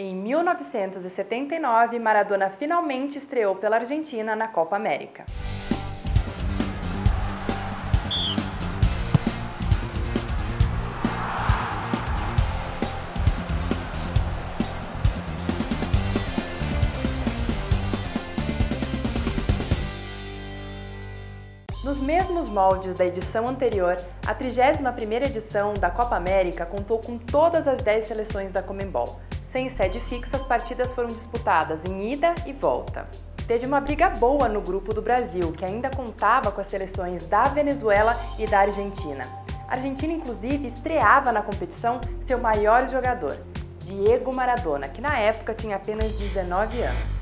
Em 1979, Maradona finalmente estreou pela Argentina na Copa América. Nos mesmos moldes da edição anterior, a 31ª edição da Copa América contou com todas as 10 seleções da Comembol. Sem sede fixa, as partidas foram disputadas em ida e volta. Teve uma briga boa no grupo do Brasil, que ainda contava com as seleções da Venezuela e da Argentina. A Argentina, inclusive, estreava na competição seu maior jogador, Diego Maradona, que na época tinha apenas 19 anos.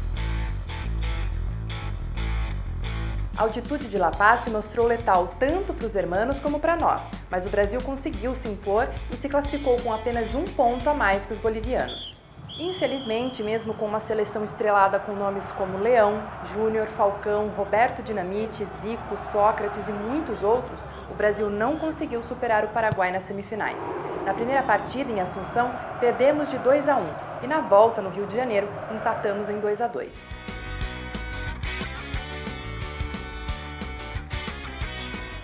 A altitude de La Paz se mostrou letal tanto para os hermanos como para nós, mas o Brasil conseguiu se impor e se classificou com apenas um ponto a mais que os bolivianos. Infelizmente, mesmo com uma seleção estrelada com nomes como Leão, Júnior, Falcão, Roberto Dinamite, Zico, Sócrates e muitos outros, o Brasil não conseguiu superar o Paraguai nas semifinais. Na primeira partida, em Assunção, perdemos de 2 a 1 e na volta, no Rio de Janeiro, empatamos em 2 a 2.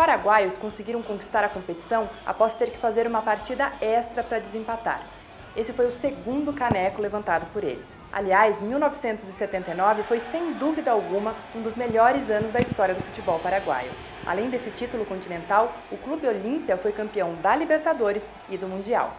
Paraguaios conseguiram conquistar a competição após ter que fazer uma partida extra para desempatar. Esse foi o segundo caneco levantado por eles. Aliás, 1979 foi sem dúvida alguma um dos melhores anos da história do futebol paraguaio. Além desse título continental, o Clube Olímpia foi campeão da Libertadores e do Mundial.